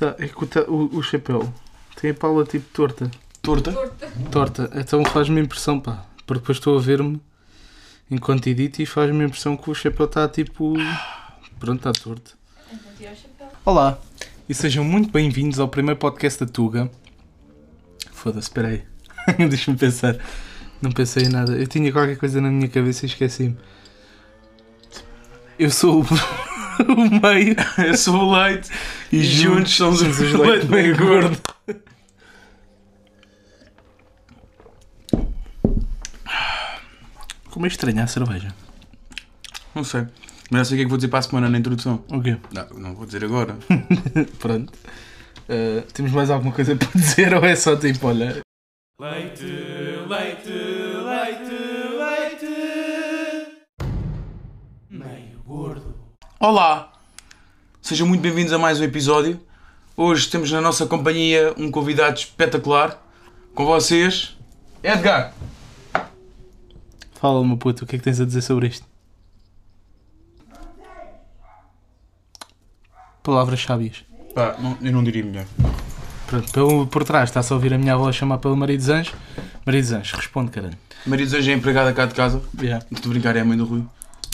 Tá, é que o, ta- o, o chapéu tem a pala tipo torta. Torta? Torta, então faz-me impressão, pá. Porque depois estou a ver-me enquanto edito e faz-me impressão que o chapéu está tipo. Pronto, está torto. Olá e sejam muito bem-vindos ao primeiro podcast da Tuga. Foda-se, espera aí. Deixa-me pensar. Não pensei em nada. Eu tinha qualquer coisa na minha cabeça e esqueci-me. Eu sou o, o meio. Eu sou o leite e juntos somos os leite leite meio gordo. Como é estranha a cerveja. Não sei. Mas eu sei o que é que vou dizer para a semana na introdução. O quê? Não, não vou dizer agora. Pronto. Uh, temos mais alguma coisa para dizer ou é só tipo, olha. Leite, leite, leite. Olá! Sejam muito bem-vindos a mais um episódio. Hoje temos na nossa companhia um convidado espetacular. Com vocês, Edgar. Fala, meu puto, o que é que tens a dizer sobre isto? Palavras sábias. Pá, não- eu não diria melhor. Pronto, pelo, por trás está-se a ouvir a minha avó chamar pelo marido dos anjos. Marido dos anjos, responde, caralho. Maria dos Anjos é empregada cá de casa. Yeah. Estou a brincar, é a mãe do Rui.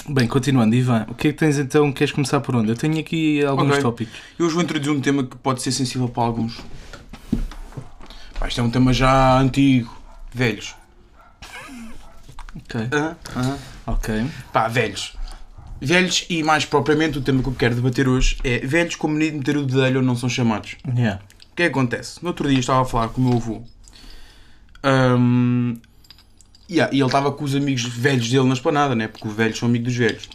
Bem, continuando, Ivan, o que é que tens então? Queres começar por onde? Eu tenho aqui alguns Ok. tópicos. Eu hoje vou introduzir um tema que pode ser sensível para alguns. Pá, isto é um tema já antigo. Velhos. Ok. Aham, aham. Ok. Pá, velhos. Velhos e mais propriamente o tema que eu quero debater hoje é velhos com medo de meter o dedelho ou não são chamados. Yeah. O que é que acontece? No outro dia estava a falar com o meu avô. Ahm, yeah, e ele estava com os amigos velhos dele na esplanada, né? Porque os velhos são amigos dos velhos.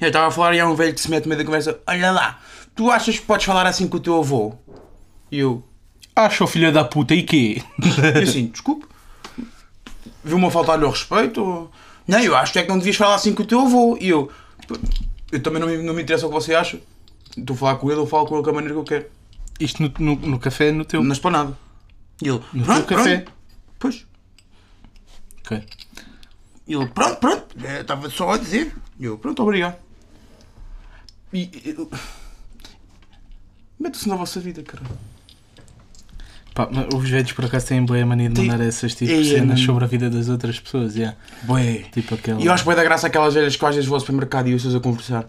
E eu estava a falar e há um velho que se mete no meio da conversa: Olha lá, tu achas que podes falar assim com o teu avô? E eu, Acha o filho da puta e quê? e assim, desculpe, viu-me a faltar-lhe ao respeito? Ou... Não, eu acho que é que não devias falar assim com o teu avô. E eu, eu também não me, não me interessa o que você acha. Estou a falar com ele, eu falo com ele da maneira que eu quero. Isto no, no, no café, no teu. Na esplanada. E ele, No pronto, teu café. pronto. Pois. Ok. E ele, pronto, pronto, eh, estava só a dizer. E eu, pronto, obrigado. E. e- Mete-se na vossa vida, cara. Pá, os velhos por acaso têm boa mania de Tem- mandar essas tipo É, cenas mano. sobre a vida das outras pessoas, yeah. Bué. Tipo aquela. E eu acho bem da graça aquelas velhas que às vezes vou ao supermercado e ouças a conversar.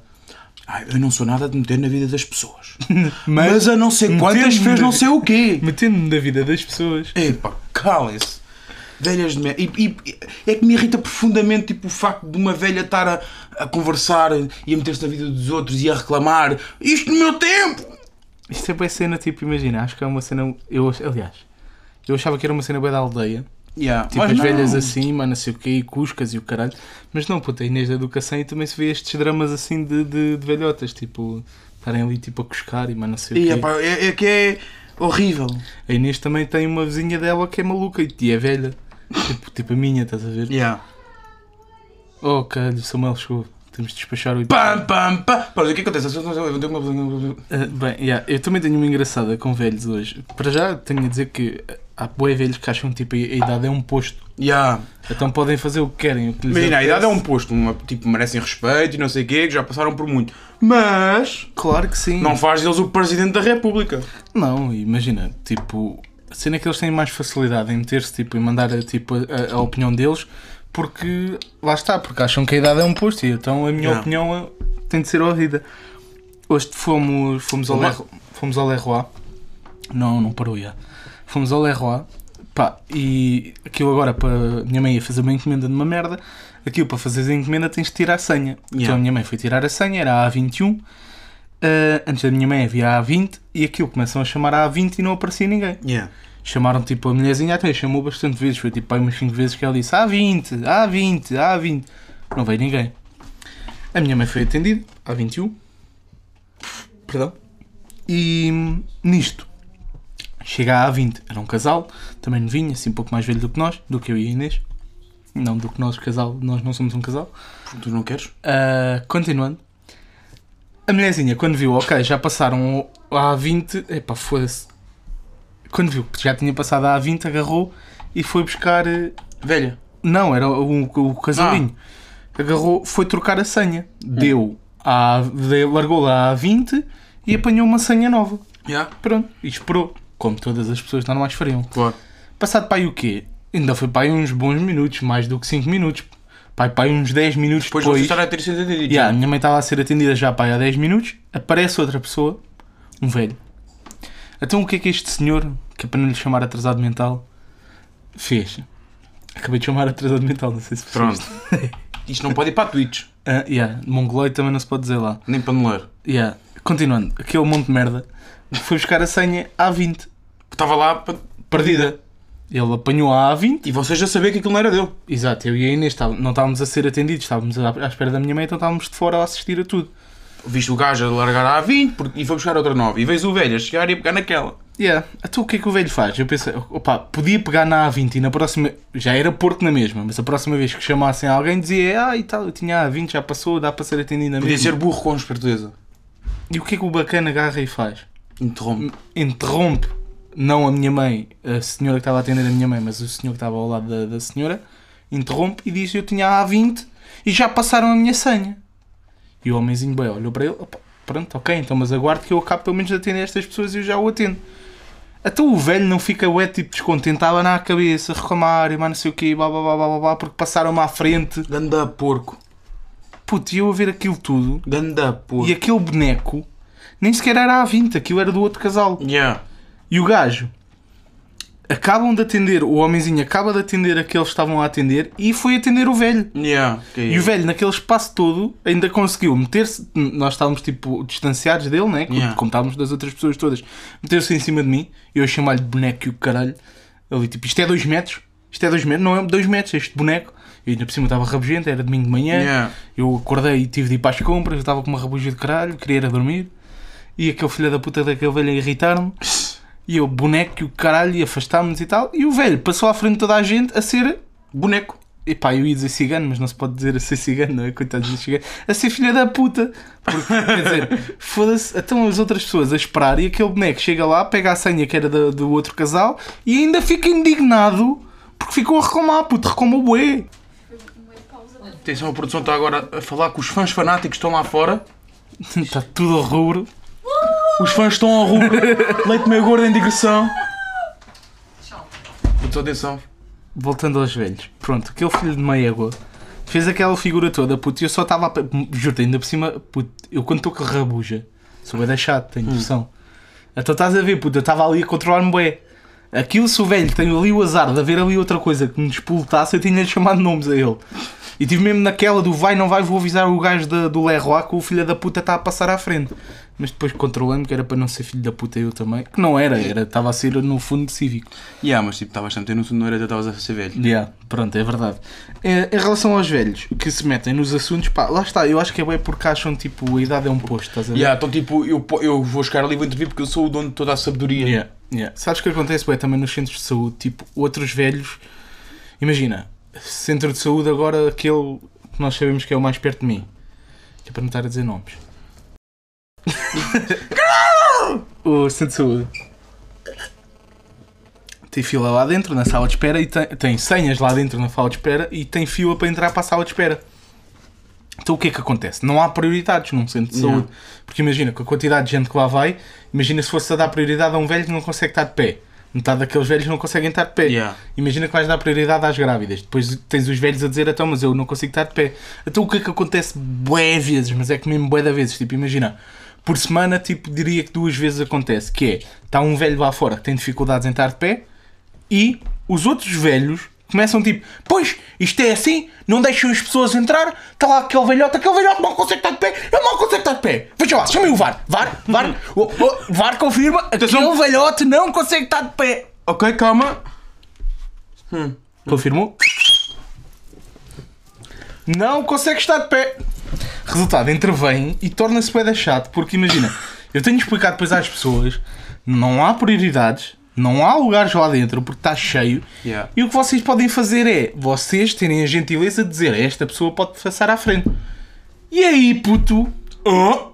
Ai, eu não sou nada de meter na vida das pessoas. Mas a não sei quantas fez na não sei o quê. Metendo-me da vida das pessoas. Epá, calem-se. Velhas de merda. E, e- é que me irrita profundamente tipo, o facto de uma velha estar a, a conversar e a meter-se na vida dos outros e a reclamar. Isto no meu tempo! Isto é cena, tipo, imagina, acho que é uma cena. Eu, aliás, eu achava que era uma cena boa da aldeia. Yeah, Tipo, as não. velhas assim, mas não sei o quê, e cuscas e o caralho. Mas não, puta, a Inês da Educação e também se vê estes dramas assim de, de, de velhotas, tipo, estarem ali tipo a cuscar e mas não sei o quê. epá, é, é que é horrível. A Inês também tem uma vizinha dela que é maluca e é velha. Tipo, tipo a minha, estás a ver? Yeah. Oh, caralho, o Samuel chegou. Temos de despachar o Pam, pam, pam. Pá, o que acontece? Eu vou ter uma- Ah, bem, yeah, eu também tenho uma engraçada com velhos hoje. Para já tenho a dizer que há boé velhos que acham tipo a idade é um posto. Yeah. Então podem fazer o que querem. O que lhes Imagina, a idade é um posto, uma, tipo, merecem respeito e não sei o quê, que já passaram por muito. Mas Claro que sim. não faz deles o Presidente da República. Não, imagina, tipo, a cena é que eles têm mais facilidade em meter-se tipo, e mandar tipo, a, a opinião deles porque lá está, porque acham que a idade é um posto e então a minha Yeah. opinião eh, tem de ser ouvida. Hoje fomos, fomos ao Leroy, fomos ao Leroy, não, não parou já. Fomos ao Leroy, pá, e aquilo agora para a minha mãe ia fazer uma encomenda de uma merda, aquilo para fazer a encomenda tens de tirar a senha. Então Yeah. a minha mãe foi tirar a senha, era a A21. Uh, antes da minha mãe havia a A20 e aquilo começam a chamar a A20 e não aparecia ninguém. Yeah. Chamaram tipo a mulherzinha até, chamou bastante vezes, foi tipo aí umas 5 vezes que ela disse A20, A20, A20. Não veio ninguém. A minha mãe foi atendida, A21. Perdão. E nisto, chega a A20, era um casal, também novinho, assim um pouco mais velho do que nós, do que eu e a Inês. Não, do que nós, casal, nós não somos um casal. Tu não queres? Uh, continuando. A mulherzinha, quando viu, ok, já passaram a A20, epá, foda-se. Quando viu que já tinha passado a A20, agarrou e foi buscar. eh, Velha. Não, era o, o casalinho. Agarrou, foi trocar a senha. Deu, a, deu largou lá a A20 e apanhou uma senha nova. Yeah, Pronto, e esperou, como todas as pessoas normais fariam. claro. Passado para aí o quê? Ainda foi para aí uns bons minutos, mais do que 5 minutos. Pai, para aí uns 10 minutos Depois depois. estarem a ter sido atendidos. Yeah, a minha mãe estava a ser atendida já para aí há 10 minutos. Aparece outra pessoa, um velho. Então o que é que este senhor, que é para não lhe chamar atrasado mental, fez? Acabei de chamar atrasado mental, não sei se Pronto. Isto não pode ir para Twitch, Ah, yeah, mongoloide também não se pode dizer lá. nem paneleiro. Yeah. Continuando, aquele monte de merda foi buscar a senha A20, Estava lá para- perdida. Ele apanhou a A20 e vocês já sabiam que aquilo não era dele. Exato, eu e a Inês não estávamos a ser atendidos, estávamos à espera da minha mãe, então estávamos de fora a assistir a tudo. Viste o gajo a largar a A20 porque- e foi buscar outra nova. E vês o velho a chegar e a pegar naquela. Yeah. Então o que é que o velho faz? Eu pensei, opa, podia pegar na A20 e na próxima, já era Porto na mesma, mas a próxima vez que chamassem alguém dizia, ah e tal, eu tinha a A20, já passou, dá para ser atendido na Podia mesma. ser burro com esperteza. E o que é que o bacana agarra e faz? Interrompe. Interrompe, não a minha mãe, a senhora que estava a atender a minha mãe, mas o senhor que estava ao lado da, da senhora, interrompe e diz, eu tinha a A20 e já passaram a minha senha. E o homenzinho bem olhou para ele, opa, pronto, ok, então mas aguarde que eu acabo pelo menos de atender estas pessoas e eu já o atendo. Então o velho não fica ué, tipo descontente, estava na cabeça, reclamar e mais não sei o quê, blá blá blá blá blá, blá porque passaram-me à frente. Ganda porco. Puto, e eu a ver aquilo tudo Ganda porco. e aquele boneco nem sequer era a 20, aquilo era do outro casal. Yeah. E o gajo acabam de atender, o homenzinho acaba de atender aqueles que estavam a atender e foi atender o velho. Yeah. Que E o velho, naquele espaço todo, ainda conseguiu meter-se. Nós estávamos tipo distanciados dele, né? Yeah. como estávamos das outras pessoas todas. Meter-se em cima de mim eu chamar-lhe de boneco e o caralho. Ele tipo, isto é 2 metros? Isto é 2 metros? Não é 2 metros, este boneco. E ainda por cima estava rabugento, era domingo de manhã. Yeah. Eu acordei e tive de ir para as compras, eu estava com uma rabuja de caralho, queria era dormir. E aquele filho da puta daquele velho a irritar-me. E eu, boneco e o caralho, e afastámos-nos e tal. E o velho passou à frente de toda a gente a ser Boneco. Epá, eu ia dizer cigano, mas não se pode dizer a ser cigano, não é? Coitado de cigano. A ser filha da puta. Porque, quer dizer, foda-se. Então as outras pessoas a esperar e aquele boneco chega lá, pega a senha que era do, do outro casal e ainda fica indignado porque ficou a reclamar, puto, reclama o bué. Atenção, a produção está agora a falar que os fãs fanáticos estão lá fora. Está tudo a rubro. Os fãs estão ao rubro. Leite meio gordo em digressão. Produção, atenção. Voltando aos velhos. Pronto, aquele filho de meia água fez aquela figura toda, puto, e eu só estava a... Juro-te, ainda por cima, puto, eu quando estou com a rabuja, sou bem deixado, tenho noção. Então estás a ver, puto, eu estava ali a controlar-me bem. Aquilo, se o velho tem ali o azar de haver ali outra coisa que me despoletasse, eu tinha-lhe chamado nomes a ele. E tive mesmo naquela do vai, não vai, vou avisar o gajo da, do Leroy que o filho da puta está a passar à frente. Mas depois controlando que era para não ser filho da puta eu também. Que não era, era, estava a ser no fundo cívico. Yeah, mas tipo, estavas sempre no não era, estavas a ser velho. Yeah, pronto, é verdade. É, em relação aos velhos que se metem nos assuntos, pá, lá está, eu acho que é bem porque acham tipo a idade é um posto, estás a ver? Yeah, então tipo, eu, eu vou chegar ali e vou intervir porque eu sou o dono de toda a sabedoria. Yeah, yeah. Sabes o que acontece bem também nos centros de saúde? Tipo, outros velhos, imagina, centro de saúde agora aquele que nós sabemos que é o mais perto de mim, que é para não estar a dizer nomes. o centro de saúde. Tem fila lá dentro na sala de espera e tem, tem senhas lá dentro na sala de espera e tem fila para entrar para a sala de espera. Então o que é que acontece? Não há prioridades num centro de saúde. Porque imagina, com a quantidade de gente que lá vai, imagina se fosse a dar prioridade a um velho que não consegue estar de pé. Metade daqueles velhos não conseguem estar de pé. Yeah. Imagina que vais dar prioridade às grávidas. Depois tens os velhos a dizer, então, mas eu não consigo estar de pé. Então o que é que acontece bué vezes, mas é que mesmo bué da vezes. Tipo, imagina, por semana, tipo, diria que duas vezes acontece. Que é, está um velho lá fora que tem dificuldades em estar de pé e os outros velhos começam tipo, pois, isto é assim, não deixam as pessoas entrar, está lá aquele velhote, aquele velhote não consegue estar de pé, ele não consegue estar de pé. Veja lá, chamem o VAR, VAR, VAR, o, o, VAR confirma, aquele velhote não consegue estar de pé. Ok, calma. Confirmou? Não consegue estar de pé. Resultado, intervém e torna-se da chato, porque imagina, eu tenho de explicar depois às pessoas, não há prioridades, não há lugares lá dentro porque está cheio, Yeah. e o que vocês podem fazer é, vocês terem a gentileza de dizer, esta pessoa pode passar à frente. E aí, puto? Ah,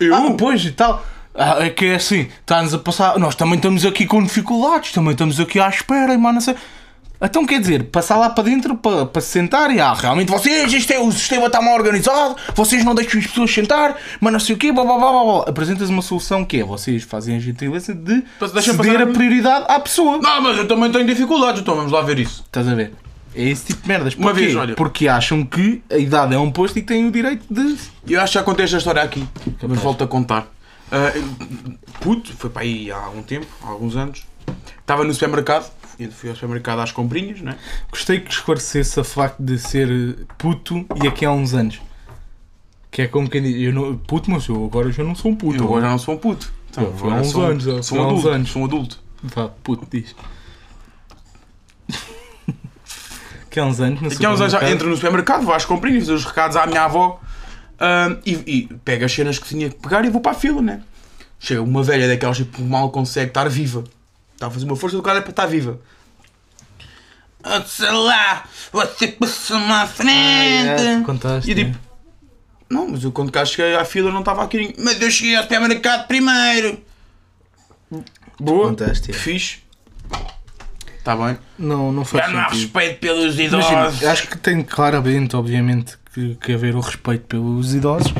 Eu? ah, pois e tal. Ah, é que é assim, está-nos a passar. Nós também estamos aqui com dificuldades, também estamos aqui à espera, e mais não sei. Então quer dizer, passar lá para dentro para, para se sentar e ah, realmente vocês, isto é, o sistema está mal organizado, vocês não deixam as pessoas sentar, mas não sei o quê, blá blá blá blá. blá. Apresentas uma solução que é vocês fazem a gentileza de deixa ceder a prioridade à pessoa. Não, mas eu também tenho dificuldades, então vamos lá ver isso. Estás a ver? É esse tipo de merdas. Uma vez, olha. Porque acham que a idade é um posto e que têm o direito de. Eu acho que já contei esta história aqui, mas volto a contar. Ah, puto, foi para aí há algum tempo, há alguns anos. Estava no supermercado, e fui ao supermercado às comprinhas, né? Gostei que esclarecesse a facto de ser puto e aqui há uns anos. Que é como quem diz, eu não, puto, mas eu agora já não sou um puto. Eu agora já não sou um puto. Então, Foi há uns sou, anos, sou foi um adulto. anos. Sou um adulto. Vá, puto, diz. que há uns anos, no Daqui uns anos já entro no supermercado, vou às comprinhas, fazer os recados à minha avó e, e pego as cenas que tinha que pegar e vou para a fila, né? Chega uma velha daquelas tipo, que mal consegue estar viva. Está a fazer uma força do cara para estar viva. Ah, Sei lá, você passou-me à frente. É, contaste, E eu tipo, não, mas eu quando cá cheguei à fila não estava aqui. Mas eu cheguei ao supermercado primeiro. Boa, Contaste, é. fixe. Está bem. Não, não faz não há respeito pelos idosos. Imagina, acho que tem claramente, obviamente, que, que haver o respeito pelos idosos,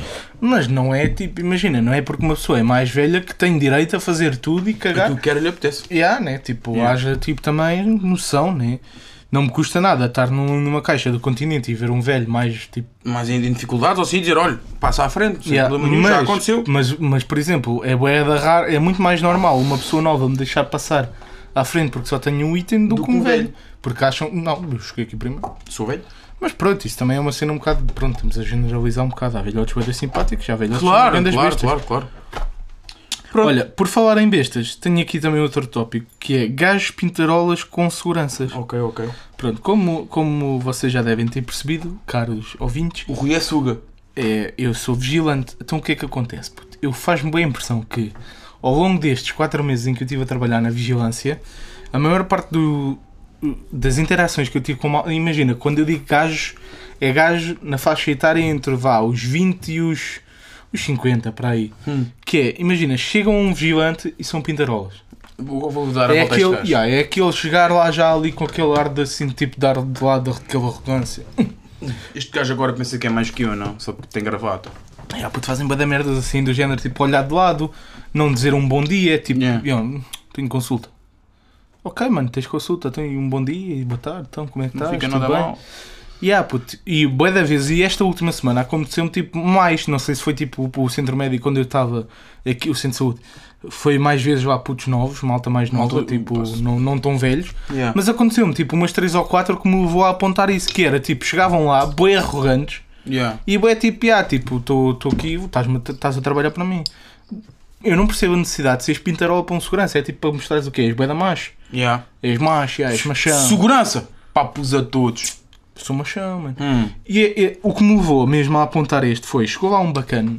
mas não é tipo, imagina, não é porque uma pessoa é mais velha que tem direito a fazer tudo e cagar. Aquilo que era lhe apetece. Yeah, né? Tipo, Yeah. haja tipo também noção, né? Não me custa nada estar num- numa caixa do continente e ver um velho mais tipo. Mas em dificuldades ou assim dizer, olha, passa à frente, sem Yeah, problema nenhum, já aconteceu. Mas, mas, por exemplo, é, raro, é muito mais normal uma pessoa nova me deixar passar à frente porque só tenho um item do, que um velho. Porque acham, não, eu cheguei aqui primeiro. Sou velho. Mas pronto, isso também é uma cena um bocado. Pronto, estamos a generalizar um bocado. Há velhotes bué simpáticos, já velhotes Claro, grandes claro, bestas. claro, claro. Pronto. Olha, por falar em bestas, tenho aqui também outro tópico que é gajos pintarolas com seguranças. Ok, ok. Pronto, como, como vocês já devem ter percebido, caros ouvintes, O Rui é suga. é, eu sou vigilante. Então o que é que acontece? puto? Eu faz-me bem a impressão que ao longo destes 4 meses em que eu estive a trabalhar na vigilância, a maior parte do, das interações que eu tive com mal, imagina, quando eu digo gajos, é gajo na faixa etária entre vá, os 20 e os, os 50 para aí. Hum. Que é, imagina, chegam um vigilante e são pintarolas. Vou, vou dar a É volta aquele, yeah, é aquele chegar lá já ali com aquele ar de assim, tipo, dar de lado daquela arrogância. Este gajo agora pensa que é mais que eu, não? Só porque tem gravata. Yeah, puto, fazem bada merdas assim do género, tipo, olhar de lado, não dizer um bom dia, tipo, Yeah. "Yo, tenho consulta. Ok, mano, tens consulta, tenho um bom dia e boa tarde, então como é que Não estás? fica Tudo nada bem? mal. Yeah, puto, e bué da vez, e esta última semana aconteceu-me tipo mais, não sei se foi tipo o centro médico quando eu estava aqui, o centro de saúde, foi mais vezes lá putos novos, malta mais nova, Malta- tipo, posso- não, não tão velhos, Yeah. mas aconteceu-me tipo umas 3 ou 4 que me levou a apontar isso, que era tipo, chegavam lá, bué arrogantes, Yeah. e bué tipo, yeah, tipo, estou aqui, estás a trabalhar para mim. Eu não percebo a necessidade de seres pintarola para um segurança, é tipo para mostrares o quê? És bué da macho, Yeah. és macho, yeah, és machão. Segurança! Papos a todos. Sou machão, mano. Hum. E é- o que me levou mesmo a apontar este foi: chegou lá um bacana,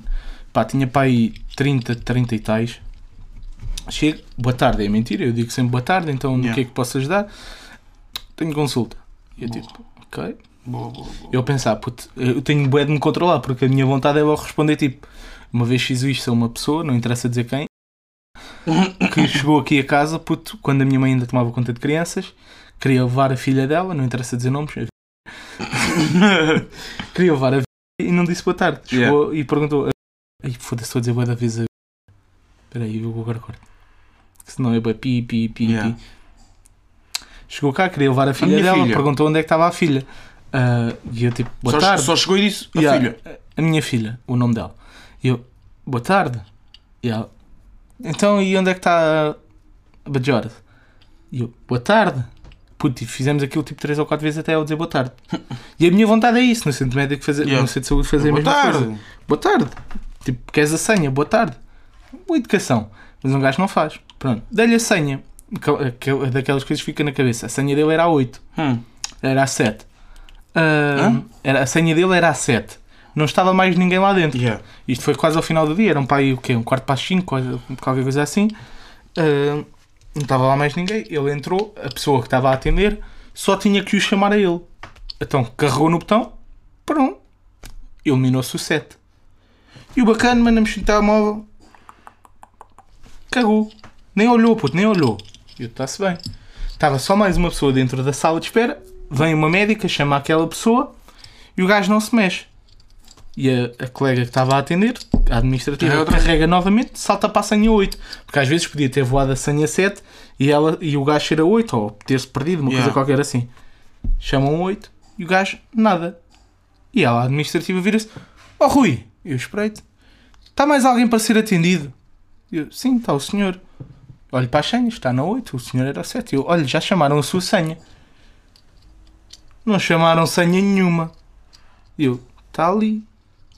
pá, tinha para aí 30, 30 e tais. Chego, boa tarde, é mentira, eu digo sempre boa tarde, então no Yeah. que é que posso ajudar? Tenho consulta. E eu tipo, ok. Boa, boa, boa. Eu pensar, puto, eu tenho bué de me controlar, porque a minha vontade é logo responder tipo, uma vez fiz isto a uma pessoa, não interessa dizer quem, que chegou aqui a casa, puto, quando a minha mãe ainda tomava conta de crianças, queria levar a filha dela, não interessa dizer nomes, queria levar a filha e não disse boa tarde. Chegou e perguntou, ai foda-se, estou a dizer boa da vez a Espera aí, eu vou agora cortar. Senão é bué pi, pi, pi, Yeah. pi. Chegou cá, queria levar a filha minha dela, filha. perguntou onde é que estava a filha. Ah, e eu tipo, boa Só, tarde. só chegou e disse a Yeah, filha. A minha filha, o nome dela. E eu, boa tarde. E ela, então e onde é que está a Bajorda? E eu, boa tarde. Puto, e fizemos aquilo tipo 3 ou 4 vezes até ela dizer boa tarde. E a minha vontade é isso, no centro médico fazer, Yeah. no centro de saúde fazer Boa a mesma tarde. coisa. Boa tarde. Tipo, queres a senha? Boa tarde. Boa educação. Mas um gajo não faz. Pronto. Dei-lhe a senha. Que- que- Daquelas coisas que fica na cabeça. A senha dele era a 8. Hum. Era a 7. Ah, Hã? era, a senha dele era a 7. Não estava mais ninguém lá dentro. Yeah. Isto foi quase ao final do dia. Era um pai, o quê? Um quarto para as 5, quase- qualquer coisa assim. Ah, não estava lá mais ninguém. Ele entrou. A pessoa que estava a atender só tinha que o chamar a ele. Então carregou no botão. Pronto. Eliminou-se o 7. E o bacana, mano, a mexer no telemóvel. Cagou. Nem olhou, puto, nem olhou. E eu, está-se bem. Estava só mais uma pessoa dentro da sala de espera. Vem uma médica, chama aquela pessoa e o gajo não se mexe. E a, a colega que estava a atender, a administrativa, outra carrega novamente, salta para a senha 8. Porque às vezes podia ter voado a senha 7 e, ela, e o gajo ser a 8, ou ter-se perdido, uma Yeah. coisa qualquer assim. Chamam 8 e o gajo nada. E ela, a administrativa, vira-se: Oh Rui, eu esperei-te. Está mais alguém para ser atendido? Eu, sim, está o senhor. Olho para as senhas, está na 8, o senhor era 7. Eu, olha, já chamaram a sua senha. Não chamaram senha nenhuma. Eu, está ali.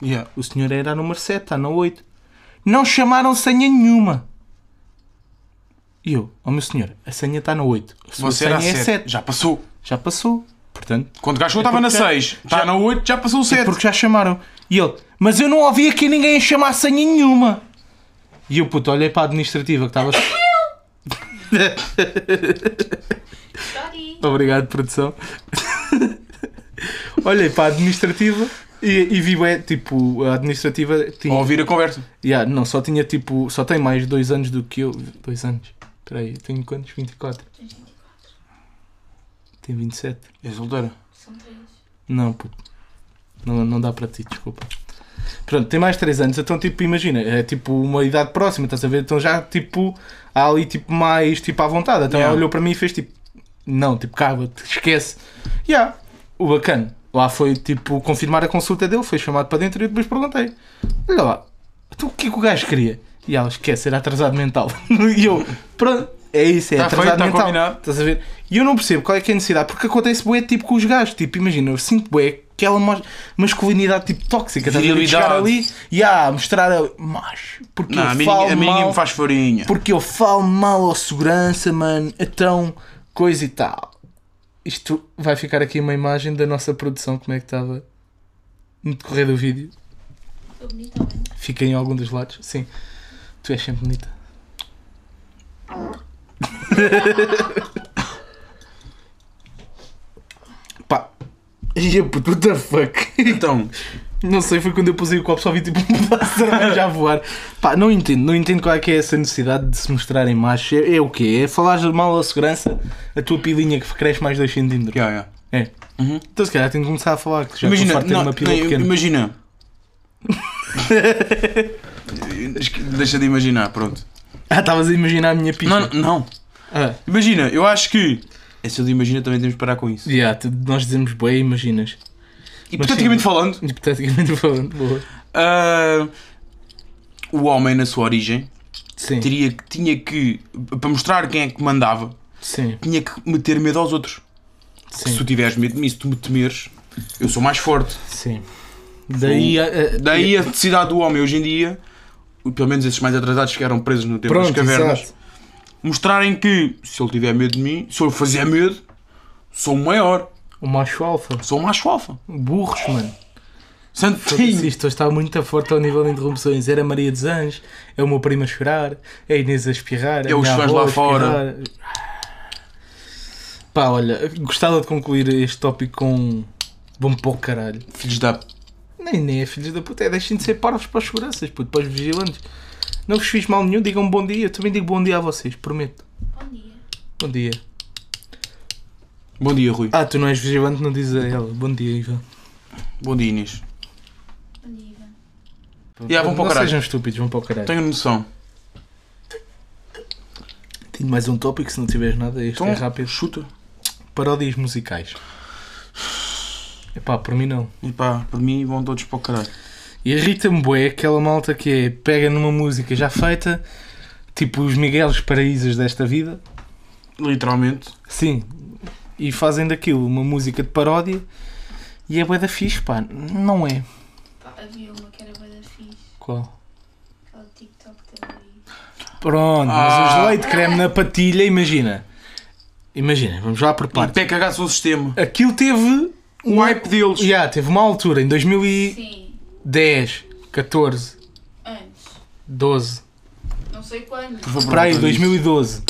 Yeah. O senhor era a número 7, está na 8. Não chamaram senha nenhuma. E eu, oh meu senhor, a senha está na 8. A sua Você senha era é 7. 7. Já passou. Já passou. Portanto, Quando o gajo É estava na porque já- 6, está já- na 8, já passou o é 7. porque já chamaram. E ele, mas eu não ouvi aqui ninguém a chamar senha nenhuma. E eu, puto, olhei para a administrativa que estava. Sorry. Obrigado, produção. Olhei para a administrativa e, e vi, é, tipo, a administrativa tinha. Ou ouvir a conversa. Yeah, não, só tinha tipo. Só tem mais dois anos do que eu. Dois anos. Espera aí, tenho quantos? 24. Tem 27. É solteira. São três. Não, puto. Não, não dá para ti, desculpa. Pronto, tem mais 3 anos, então tipo, imagina, é tipo uma idade próxima, estás a ver? Então já tipo, há ali tipo mais tipo à vontade. Então Yeah. ela olhou para mim e fez tipo, não, tipo, caga-te, esquece. Yeah, o bacana. Lá foi tipo confirmar a consulta dele, foi chamado para dentro e eu depois perguntei: Olha lá, então o que é que o gajo queria? E ela esquece, era atrasado mental. e eu, pronto, é isso, é Tá atrasado feito, tá mental. combinado. Estás a ver? E eu não percebo qual é que é a necessidade, porque acontece bué tipo com os gajos. Tipo, imagina, eu sinto bué aquela mas- masculinidade tipo tóxica. Estás a ver? Chegar ali e ah, mostrar a macho. Porque Não, eu a mim, falo a mim mal, me faz farinha. Porque eu falo mal ao segurança, mano. Então, coisa e tal. Isto vai ficar aqui uma imagem da nossa produção, como é que estava no decorrer do vídeo. Estou bonita, bem. Fica em algum dos lados. Sim, tu és sempre bonita. Pá. Ia puto, what the fuck? Então, Não sei, foi quando eu pusei o copo só vi tipo um cerveja a voar. Pá, não entendo, não entendo qual é que é essa necessidade de se mostrarem machos. É, é o quê? É falar mal à segurança, a tua pilinha que cresce mais 2 cm. yeah, yeah. É. Uhum. Então se calhar tenho que começar a falar que já imagina, não, uma pila não, pequena. imagina. Deixa de imaginar, pronto. Ah, estavas a imaginar a minha picha. Não, não. Ah, Imagina, eu acho que. Essa de imagina também temos de parar com isso. yeah, nós dizemos bem, imaginas. Hipoteticamente falando, Hipoteticamente falando, boa. ah, o homem na sua origem Sim, teria, tinha que, para mostrar quem é que mandava, sim, tinha que meter medo aos outros. Se sim, tu tiveres medo de mim, se tu me temeres, eu sou mais forte. sim. Daí, a- a- Daí a necessidade do homem hoje em dia, pelo menos esses mais atrasados que eram presos no tempo das Pronto, cavernas, exato. mostrarem que se ele tiver medo de mim, se eu fazer medo, sou o maior, O macho alfa. sou o macho alfa. Burros, mano. Santo Foda-se, Isto está muito forte ao nível de interrupções. Era a Maria dos Anjos, é o meu primo a chorar, é a Inês a espirrar, É a os fãs lá fora. Pá, olha, gostava de concluir este tópico com. Bom para o caralho. Filhos da. Nem, nem é filhos da puta, é deixem de ser parvos para as seguranças, puto, para os vigilantes. Não vos fiz mal nenhum, digam bom dia. Eu também digo bom dia a vocês, prometo. Bom dia. Bom dia. Bom dia, Rui. Ah, tu não és vigilante, não dizes a ela. Bom dia, Ivan. Bom dia, Inês. Bom dia, Ivan. Yeah, vão para o não caralho. sejam estúpidos, vão para o caralho. Tenho noção. Tenho mais um tópico, se não tiveres nada, este Então, é rápido. chuta. Paródias musicais. Epá, por mim não. E pá, por mim vão todos para o caralho. E irrita-me bué aquela malta que é, pega numa música já feita, tipo os Miguelos Paraísos desta vida, Literalmente. sim, e fazem daquilo uma música de paródia e é bué da fixe, pá, não é. Pá, havia uma que era bué da fixe. Qual? Aquela TikTok também. Pronto, Ah. mas os leite creme na patilha, imagina. Imagina, vamos lá por E partes. pé cagasse o sistema. Aquilo teve O hype deles. Yeah, teve uma altura, em 2010, Sim, 14, antes. 12, Não sei quando. Por favor, para aí, volta disso. 2012.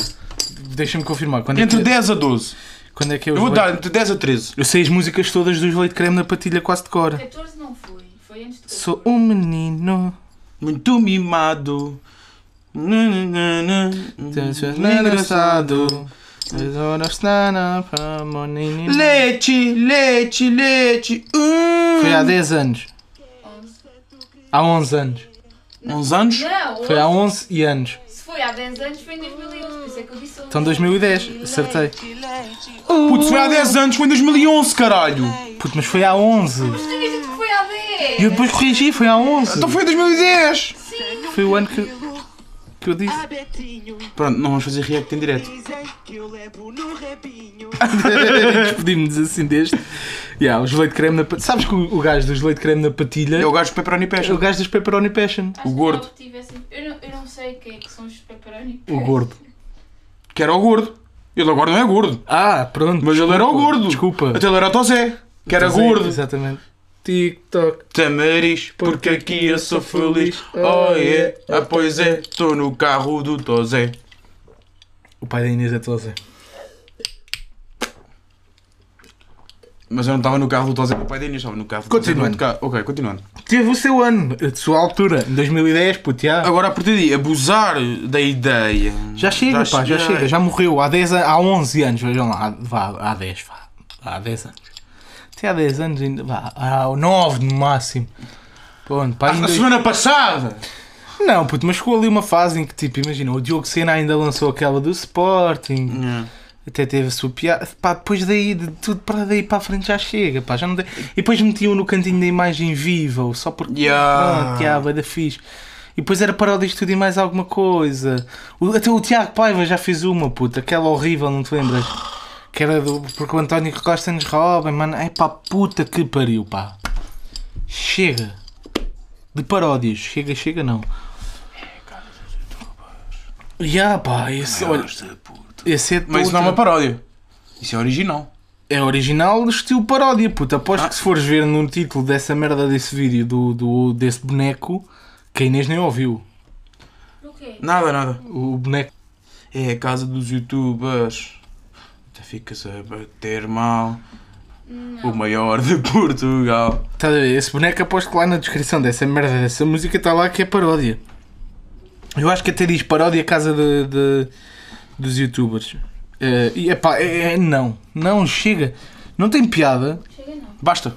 Deixa-me confirmar. Quando é, Entre que, 10 a 12. Quando é que é Eu os vou dar entre 10 a 13. Eu sei as músicas todas dos leite creme na patilha quase de cor. 14 não foi. Foi antes de 14. Sou um menino. Muito mimado. engraçado. Leite, leite, leite. Hum. Foi há 10 anos. 11. Há 11 anos. 11 anos? Não, Foi há 11. 11 e anos. Foi há 10 anos, foi em 2011. Por isso é que eu disse 11. Então 2010, acertei. Putz, foi há 10 anos, foi em 2011, caralho. Puto, mas foi há 11. Mas tu tinhas dito que foi há 10. E eu depois corrigi, foi há 11. Então foi em 2010. Foi o ano que, que eu disse. Pronto, não vamos fazer react em direto. Despedimos assim deste. Yeah, os leite creme na patilha. Sabes que o, o gajo dos leite creme na patilha É o gajo de Pepperoni é o Passion. gajo dos pepperoni passion. Acho o que gordo. já obtive essa- Eu, não, eu não sei quem é que são os pepperoni. O gordo. Que era o gordo. Ele agora não é gordo. Ah, pronto. Mas ele era o desculpa, gordo. Desculpa. Até ele era o Tosé. Que era Mas é, gordo. Exatamente. TikTok. Tamariz, porque aqui eu sou feliz. Oh yeah. Ah, pois é, estou no carro do Tosé. O pai da Inês é Tosa. Mas eu não estava no carro do Tosé, o pai da Inês estava no carro do Tosé. Continuando. Ok, continuando. Teve o seu ano, a sua altura, em 2010, puto, já. Agora, a partir daí, abusar da ideia. Já chega, pá, já chega, já morreu há 10 an- há 11 anos, vejam lá, vá, há 10, vá, há 10 anos. Até há 10 anos ainda, vá, há 9 no máximo. Pronto, pá, A ainda... semana passada! Não, puto, mas chegou ali uma fase em que, tipo, imagina, o Diogo Sena ainda lançou aquela do Sporting, até teve a sua piada, pá, depois daí, de tudo para daí para a frente já chega, pá, já não tem... E depois metiam no cantinho da imagem viva, só porque, Yeah. pronto, da fixe. E depois era paródia de tudo e mais alguma coisa. O- até o Tiago Paiva já fez uma, puta, aquela horrível, não te lembras? Que era do. Porque o António Costa nos rouba, mano. É pá, puta que pariu, pá. Chega. De paródias. Chega, chega, não. Já, pá, esse, olha, esse é Mas isso não é uma paródia. Isso é original. é original do estilo paródia, puta. Aposto que se fores ver no título dessa merda desse vídeo do, do, desse boneco, que a Inês nem ouviu. O quê? Nada, nada. O boneco. É a casa dos youtubers. Fica-se a bater mal. O maior de Portugal. Tá a ver? Esse boneco aposto que lá na descrição dessa merda dessa música está lá que é paródia. Eu acho que até diz paródia casa de, de- dos youtubers. Eh, e epá, é, é- não. Não, chega. Não tem piada. Chega não. Basta.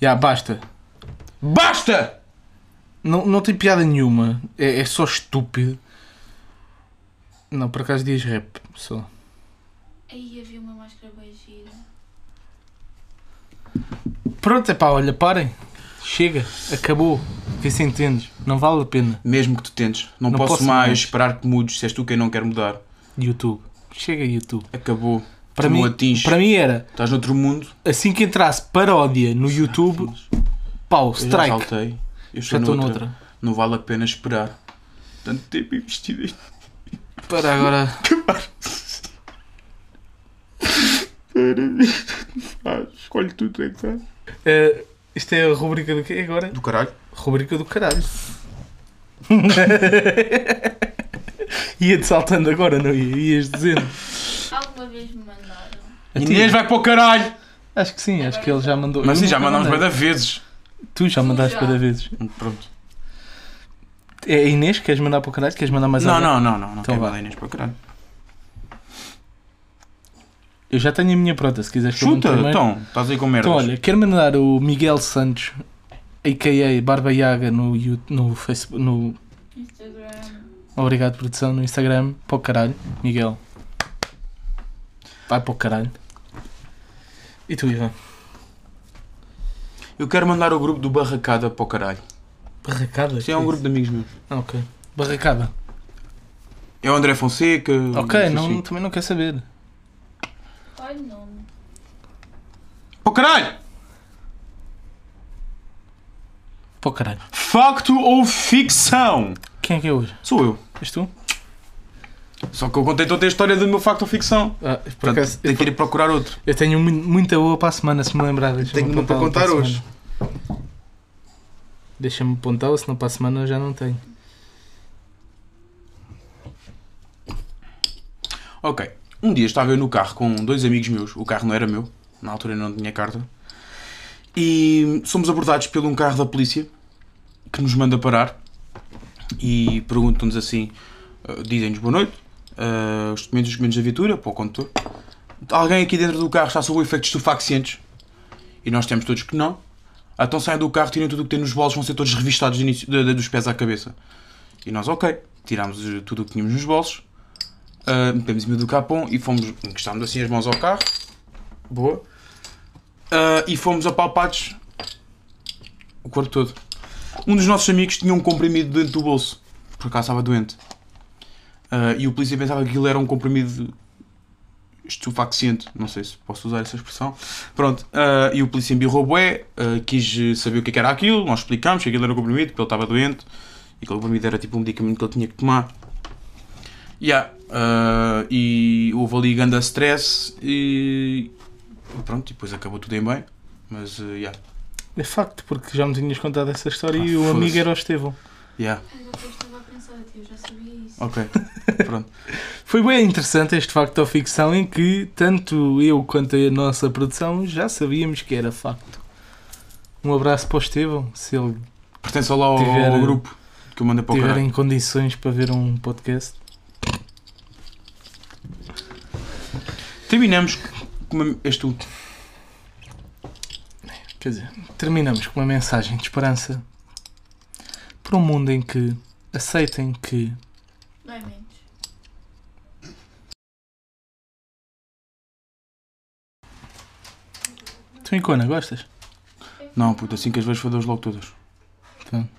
Já, basta. Basta! Não, não tem piada nenhuma. É, é só estúpido. Não, por acaso diz rap. Só. Aí havia uma máscara bem gira. Pronto, é pá, olha, parem. Chega. Acabou. Vê se entendes. Não vale a pena. Mesmo que tu tentes. Não, Não posso, posso mais, mais. esperar que mudes se és tu quem não quer mudar. YouTube. Chega YouTube. Acabou. Para Tu não mim, atinges. para mim era Estás noutro mundo. assim que entrasse paródia no YouTube, pau, Eu já strike. saltei. Eu Já estou noutra. noutra. Não vale a pena esperar. Tanto tempo investido em Para agora. Ah, escolhe tu, tu é que sabes. Eh, isto é a rubrica do quê agora? Do caralho. Rubrica do caralho. Ia-te saltando agora, não ia? Ias dizendo. Alguma vez me mandaram. A? Inês vai para o caralho! Acho que sim, acho que ele já mandou. Mas sim, já mandámos bem vezes. Tu já mandaste para vezes. Pronto. É a Inês? Queres mandar para o caralho? Queres mandar mais Não, alguém? não, não, não. Não Então quero mandar Inês para o caralho. Eu já tenho a minha pronta, se quiseres Chuta, então. Estás aí com merdas. Então, olha, quero mandar o Miguel Santos, a.k.a. Barba Yaga, no, You- no Facebook, no Instagram. Obrigado, produção, no Instagram, para o caralho, Miguel. Vai para o caralho. E tu, Ivan? Eu quero mandar o grupo do Barracada para o caralho. Barracada? Isto é um grupo de amigos meus. Ah, ok. Barracada. É o André Fonseca. Ok, não, assim. também não quer saber. É o nome? O caralho! Para o caralho. Facto ou ficção? Quem é que é hoje? Sou eu. És tu? Só que eu contei toda a história do meu facto ou ficção. Ah, por Portanto, acaso, tenho eu, que ir procurar outro. eu tenho mu- muita boa para a semana, se me lembrar. Tenho uma para contar hoje. Deixa-me apontá-la, senão para a semana já não tenho. Ok. Um dia estava eu no carro com dois amigos meus. O carro não era meu. Na altura eu não tinha carta. E somos abordados por um carro da polícia que nos manda parar e perguntam-nos assim: uh, dizem-nos boa noite, ah, os documentos, os documentos da viatura para o condutor. Alguém aqui dentro do carro está sob o efeito de estupefacientes? E nós temos todos que não. Então saem do carro, tirem tudo o que tem nos bolsos, vão ser todos revistados de início- de- de- dos pés à cabeça. E nós, ok, tirámos eh, tudo o que tínhamos nos bolsos, ah, metemos em do capão e fomos, encostámos assim as mãos ao carro, boa, Ah, e fomos apalpados o corpo todo. Um dos nossos amigos tinha um comprimido dentro do bolso, por acaso estava doente. Ah, e o polícia pensava que aquilo era um comprimido estupefaciente, não sei se posso usar essa expressão. Pronto, ah, e o polícia embirrou bué, ah, quis saber o é que era aquilo, nós explicámos que aquilo era um comprimido, porque ele estava doente, e aquele comprimido era tipo um medicamento que ele tinha que tomar. Yeah, ah, e houve ali grande stress e pronto, e depois acabou tudo em bem, mas ah, yeah, É facto, porque já me tinhas contado essa história Ah, e o amigo era o Estevão. yeah, eu estava a pensar, eu já sabia isso. ok, pronto. Foi bem interessante este facto ou ficção em que tanto eu quanto a nossa produção já sabíamos que era facto. Um abraço para o Estevão, se ele Pertence lá ao, Tiver- ao grupo que eu mandei para o estiver caralho. em condições para ver um podcast. Terminamos com uma, este último. Quer dizer, terminamos com uma mensagem de esperança para um mundo em que aceitem que Não é menos. tu Icona, gostas? Não, puta, assim que as vejo fodas logo todas. Pronto.